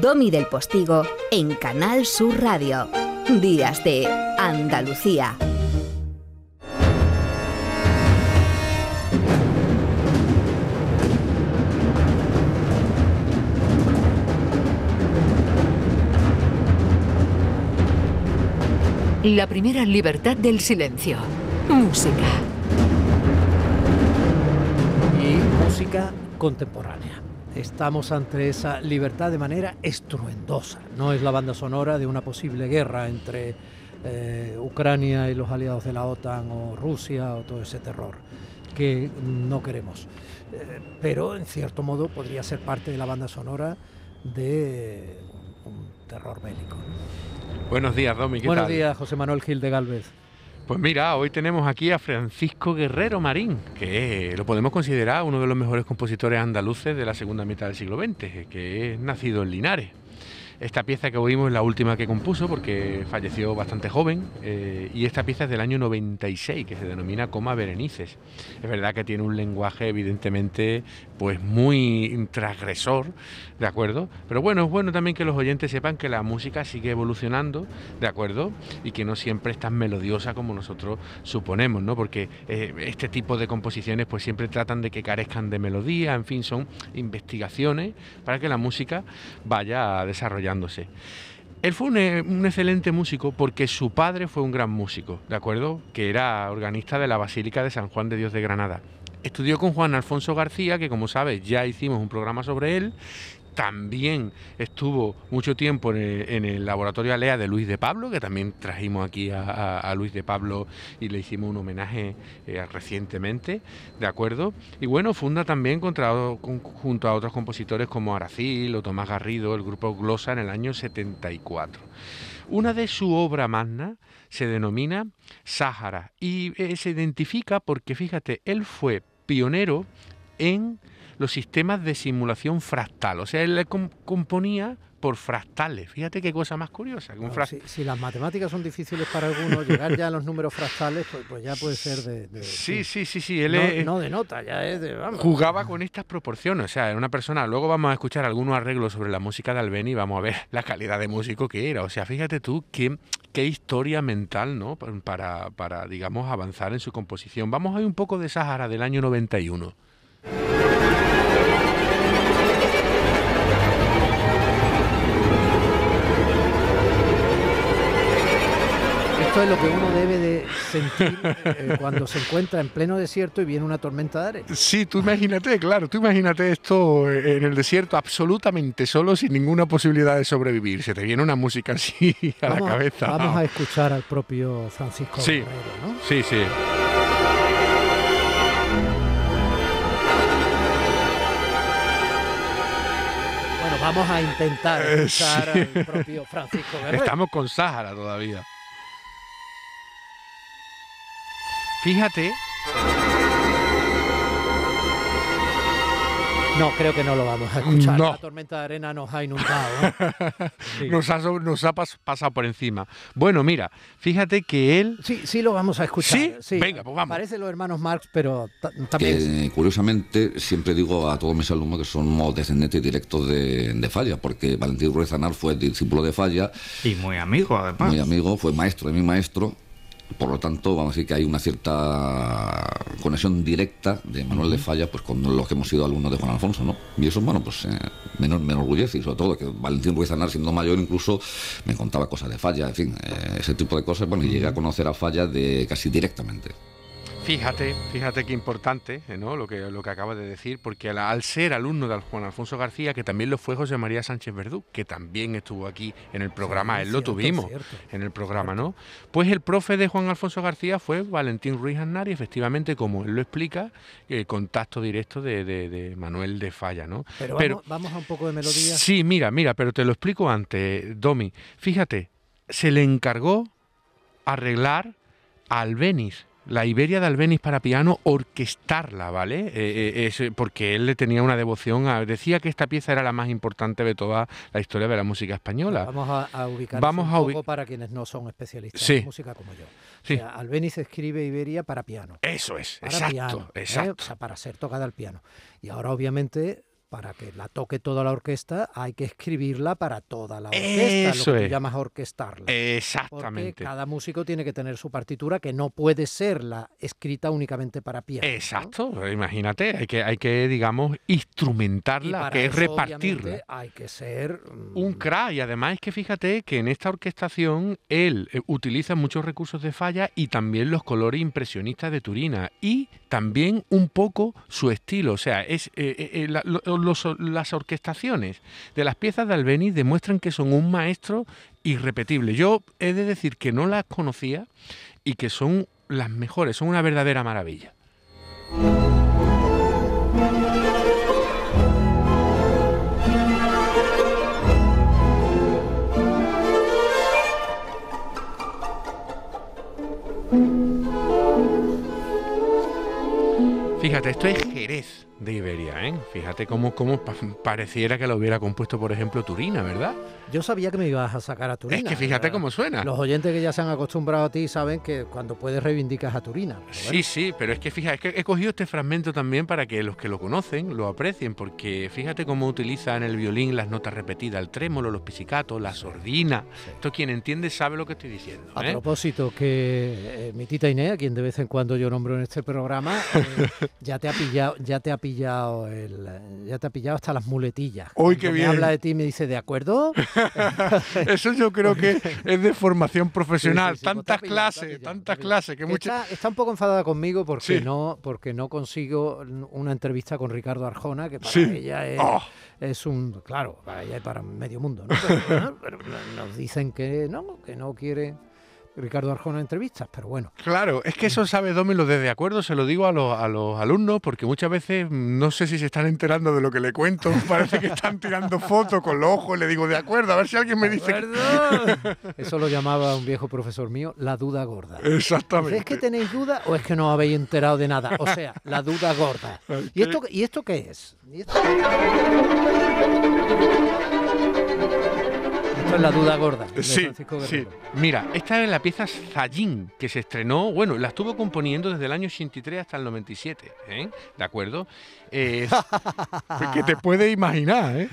Domi del Postigo en Canal Sur Radio. Días de Andalucía. La primera libertad del silencio. Música. Y música contemporánea. Estamos ante esa libertad de manera estruendosa. No es la banda sonora de una posible guerra entre eh, Ucrania y los aliados de la OTAN o Rusia o todo ese terror que no queremos. Eh, pero en cierto modo podría ser parte de la banda sonora de un terror bélico. Buenos días, Domi. ¿qué Buenos tal? días, José Manuel Gil de Galvez. Pues mira, hoy tenemos aquí a Francisco Guerrero Marín, que lo podemos considerar uno de los mejores compositores andaluces de la segunda mitad del siglo XX, que es nacido en Linares. Esta pieza que oímos es la última que compuso porque falleció bastante joven eh, y esta pieza es del año 96 que se denomina Coma Berenices. Es verdad que tiene un lenguaje evidentemente pues muy transgresor, ¿de acuerdo? Pero bueno, es bueno también que los oyentes sepan que la música sigue evolucionando, ¿de acuerdo? Y que no siempre es tan melodiosa como nosotros suponemos, ¿no? Porque eh, este tipo de composiciones pues siempre tratan de que carezcan de melodía, en fin, son investigaciones para que la música vaya Él fue un, eh, un excelente músico porque su padre fue un gran músico, ¿de acuerdo? Que era organista de la Basílica de San Juan de Dios de Granada. Estudió con Juan Alfonso García, que como sabes ya hicimos un programa sobre él. También estuvo mucho tiempo en el, laboratorio Alea de Luis de Pablo, que también trajimos aquí a, Luis de Pablo y le hicimos un homenaje eh, recientemente, ¿de acuerdo? Y bueno, funda también junto a otros compositores como Aracil o Tomás Garrido el grupo Glosa en el año 74. Una de su obra magna se denomina Sáhara y eh, se identifica porque, fíjate, él fue pionero en los sistemas de simulación fractal. O sea, él le com- componía por fractales. Fíjate qué cosa más curiosa. que un Claro, frac- si, si las matemáticas son difíciles para algunos, llegar ya a los números fractales, pues, pues ya puede ser de... de- Sí, sí, sí, sí. Él no, es- no de nota, ya es de... Vamos. jugaba con estas proporciones. O sea, era una persona. Luego vamos a escuchar algunos arreglos sobre la música de Albeni y vamos a ver la calidad de músico que era. O sea, fíjate tú qué, qué historia mental, ¿no? Para, para, digamos, avanzar en su composición. Vamos a ir un poco de Sahara del año 91. Esto es lo que uno debe de sentir eh, cuando se encuentra en pleno desierto y viene una tormenta de arena. Sí, tú imagínate, claro, tú imagínate esto en el desierto absolutamente solo, sin ninguna posibilidad de sobrevivir. Se te viene una música así a Vamos, la cabeza. vamos a escuchar al propio Francisco Sí. Guerrero, ¿no? Sí, sí. Bueno, vamos a intentar Eh, escuchar sí. al propio Francisco Guerrero. Estamos con Sáhara todavía. Fíjate, No, creo que no lo vamos a escuchar. No. La tormenta de arena nos ha inundado. ¿eh? Sí. nos ha, nos ha pas- pasado por encima. Bueno, mira, fíjate que él... Sí, sí lo vamos a escuchar. ¿Sí? Venga, pues vamos. Parece los hermanos Marx, pero ta- también... Que curiosamente siempre digo a todos mis alumnos que somos descendientes directos de, de Falla, porque Valentín Ruiz Zanar fue discípulo de Falla, Y muy amigo, además. muy amigo, fue maestro de mi maestro. Por lo tanto, vamos a decir que hay una cierta conexión directa de Manuel de Falla pues con los que hemos sido alumnos de Juan Alfonso, ¿no? Y eso, bueno, pues eh, me, me enorgullece y sobre todo que Valentín Ruiz Zanar, siendo mayor, incluso me contaba cosas de Falla, en fin, eh, ese tipo de cosas, bueno, y llegué a conocer a Falla de casi directamente. Fíjate, fíjate qué importante, eh, ¿no? Lo que, lo que acabas de decir, porque al, al ser alumno de Juan Alfonso García, que también lo fue José María Sánchez Verdú, que también estuvo aquí en el programa, Sí, él lo tuvimos cierto. en el programa, ¿no? Pues el profe de Juan Alfonso García fue Valentín Ruiz Aznar y efectivamente, como él lo explica, el contacto directo de, de- de Manuel de Falla, ¿no? Pero vamos, vamos a un poco de melodía. Sí, mira, mira, pero te lo explico antes, Domi. Fíjate, se le encargó arreglar a Albeniz, la Iberia de Albeniz para piano, orquestarla, ¿vale? Eh, eh, es, porque él le tenía una devoción, a- decía que esta pieza era la más importante de toda la historia de la música española. Vamos a, a Vamos un a poco para quienes no son especialistas Sí. en música como yo. Sí. O sea, Albeniz escribe Iberia para piano. Eso es, Para exacto, piano, ¿eh? exacto. O sea, para ser tocada al piano. Y ahora, obviamente, para que la toque toda la orquesta hay que escribirla para toda la orquesta, Eso lo que tú llamas orquestarla. Porque Exactamente. cada músico tiene que tener su partitura que no puede ser la escrita únicamente para piano. ¿no? Exacto, imagínate, hay que, hay que, digamos, instrumentarla, que es repartirla. hay que ser mm, Un crack, y además es que fíjate que en esta orquestación él eh, utiliza muchos recursos de falla y también los colores impresionistas de Turina y también un poco su estilo. O sea, es eh, eh, eh, la- lo- las orquestaciones de las piezas de Albeniz demuestran que son un maestro irrepetible. Yo he de decir que no las conocía y que son las mejores, son una verdadera maravilla. Fíjate, esto es Jerez de Iberia, ¿eh? Fíjate cómo, cómo pa- pareciera que lo hubiera compuesto, por ejemplo, Turina, ¿verdad? Yo sabía que me ibas a sacar a Turina. es que fíjate ¿verdad? cómo suena. Los oyentes que ya se han acostumbrado a ti saben que cuando puedes reivindicas a Turina. Sí, sí, pero es que fíjate, es que he cogido este fragmento también para que los que lo conocen lo aprecien, porque fíjate cómo utiliza en el violín las notas repetidas, el trémolo, los pisicatos, la sordina. Esto quien entiende sabe lo que estoy diciendo. A ¿eh? propósito, que eh, mi tita Inés, a quien de vez en cuando yo nombro en este programa, eh, ya te ha pillado, ya te ha pillado el, ya te ha pillado hasta las muletillas. Qué me bien. habla de ti y me dice, ¿de acuerdo? Eso yo creo que es de formación profesional. Sí, sí, sí, te ha tantas pillado, clases, pillado, tantas pillado. clases, que muchas... Está, está un poco enfadada conmigo porque no porque no consigo una entrevista con Ricardo Arjona, que para ella es, Oh. es un... Claro, para ella y para medio mundo, ¿no? Pero nos dicen que no, que no quiere Ricardo Arjona entrevistas, pero bueno. Claro, es que eso sabe Dómelo desde acuerdo, se lo digo a los, a los alumnos, porque muchas veces no sé si se están enterando de lo que le cuento, parece que están tirando fotos con los ojos, le digo de acuerdo, a ver si alguien me dice que... Eso lo llamaba un viejo profesor mío la duda gorda. Exactamente. ¿Es que tenéis duda o es que no habéis enterado de nada? O sea, la duda gorda. ¿Y esto, ¿y esto qué es? ¿Y esto? Esto es la duda gorda. Sí, Francisco sí. Mira, esta es la pieza Zayín, que se estrenó, bueno, la estuvo componiendo desde el año 83 hasta el 97, ¿eh? ¿De acuerdo? Eh, que te puedes imaginar, ¿eh?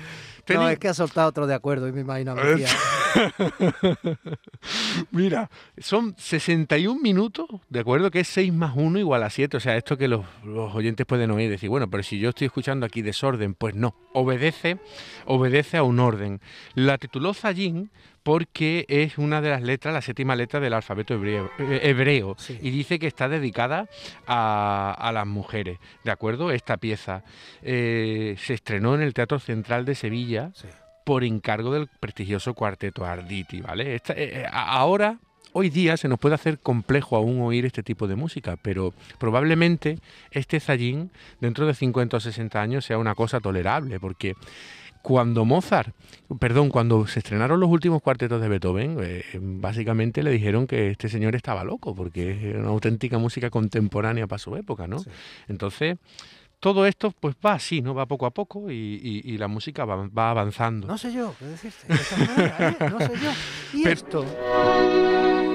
No, es que ha soltado otro de acuerdo y me imagino. Mira, son 61 minutos, ¿de acuerdo? Que es 6 más 1 igual a 7. O sea, esto que los, los oyentes pueden oír, decir, bueno, pero si yo estoy escuchando aquí desorden, pues no, obedece, obedece a un orden. La tituló Zayín porque es una de las letras, la séptima letra del alfabeto hebreo, eh, hebreo Sí. y dice que está dedicada a, a las mujeres, ¿de acuerdo? Esta pieza eh, se estrenó en el Teatro Central de Sevilla Sí. por encargo del prestigioso cuarteto Arditi, ¿vale? Esta- eh, ahora, hoy día, se nos puede hacer complejo aún oír este tipo de música, pero probablemente este Zayín, dentro de 50 o 60 años, sea una cosa tolerable, porque cuando Mozart, perdón, cuando se estrenaron los últimos cuartetos de Beethoven, eh, básicamente le dijeron que este señor estaba loco, porque es una auténtica música contemporánea para su época, ¿no? Sí. Entonces, todo esto pues va así, ¿no? Va poco a poco y, y- y la música va, va avanzando. No sé yo qué decirte. de esta manera, ¿eh? No sé yo. ¿Y Pero- esto?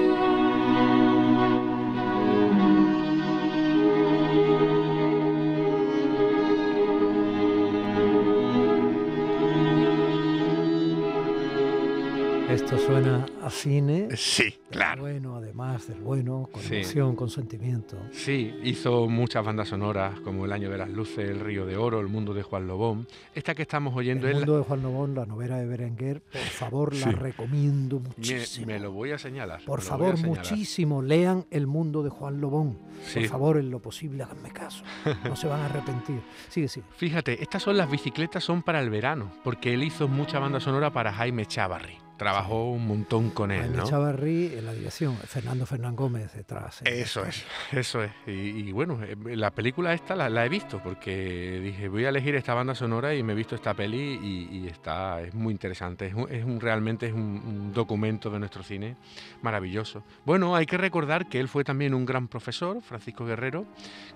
Esto suena a cine. Sí, claro. Bueno, además del bueno, con Sí. emoción, con sentimiento. Sí, hizo muchas bandas sonoras como El Año de las Luces, El Río de Oro, El Mundo de Juan Lobón. Esta que estamos oyendo El es mundo de Juan Lobón, la novela de Berenguer, por favor, la recomiendo muchísimo. me lo voy a señalar. Por favor, señalar. muchísimo, lean El mundo de Juan Lobón. Sí. Por favor, en lo posible, háganme caso. No se van a arrepentir. Sigue, sigue. Fíjate, estas son las bicicletas, son para el verano, porque él hizo mucha banda sonora para Jaime Chávarri. Trabajó un montón con él, Jaime ¿no? Chavarri en la dirección, Fernando Fernán Gómez detrás. eh. Eso es, eso es. Y, y bueno, eh, la película esta la, la he visto porque dije, voy a elegir esta banda sonora y me he visto esta peli y, y está, es muy interesante. Es, un, es un- realmente es un, un documento de nuestro cine maravilloso. Bueno, hay que recordar que él fue también un gran profesor, Francisco Guerrero,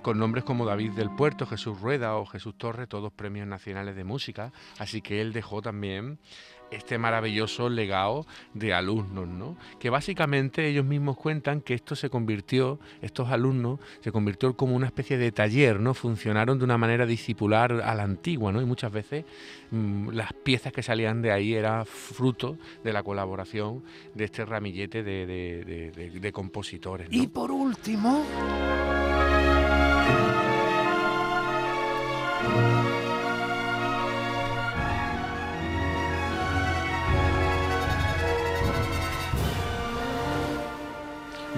con nombres como David del Puerto, Jesús Rueda o Jesús Torres, todos premios nacionales de música. Así que él dejó también este maravilloso legado de alumnos, ¿no? Que básicamente ellos mismos cuentan que esto se convirtió, estos alumnos, se convirtió como una especie de taller, ¿no? Funcionaron de una manera discipular a la antigua, ¿no? Y muchas veces mm, las piezas que salían de ahí eran fruto de la colaboración de este ramillete de, compositores. Y por último...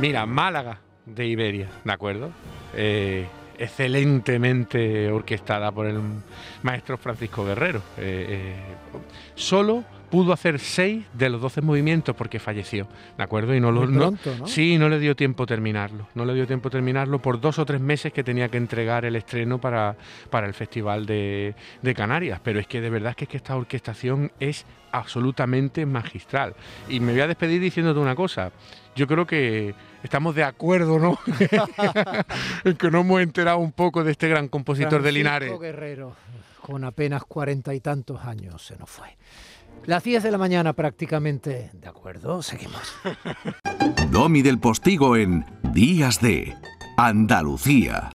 Mira, Málaga de Iberia, ¿de acuerdo? Eh, excelentemente orquestada por el maestro Francisco Guerrero. Eh, eh, solo pudo hacer seis de los doce movimientos porque falleció, ¿de acuerdo? Y no lo ¿no? Sí, no le dio tiempo terminarlo. No le dio tiempo terminarlo por dos o tres meses que tenía que entregar el estreno para, para el Festival de, de Canarias. Pero es que de verdad es que esta orquestación es absolutamente magistral. Y me voy a despedir diciéndote una cosa. Yo creo que estamos de acuerdo, ¿no? en que nos hemos enterado un poco de este gran compositor de Linares. Guerrero, con apenas cuarenta y tantos años, se nos fue. Las 10 de la mañana prácticamente. ¿De acuerdo? Seguimos. Domi del Postigo en Días de Andalucía.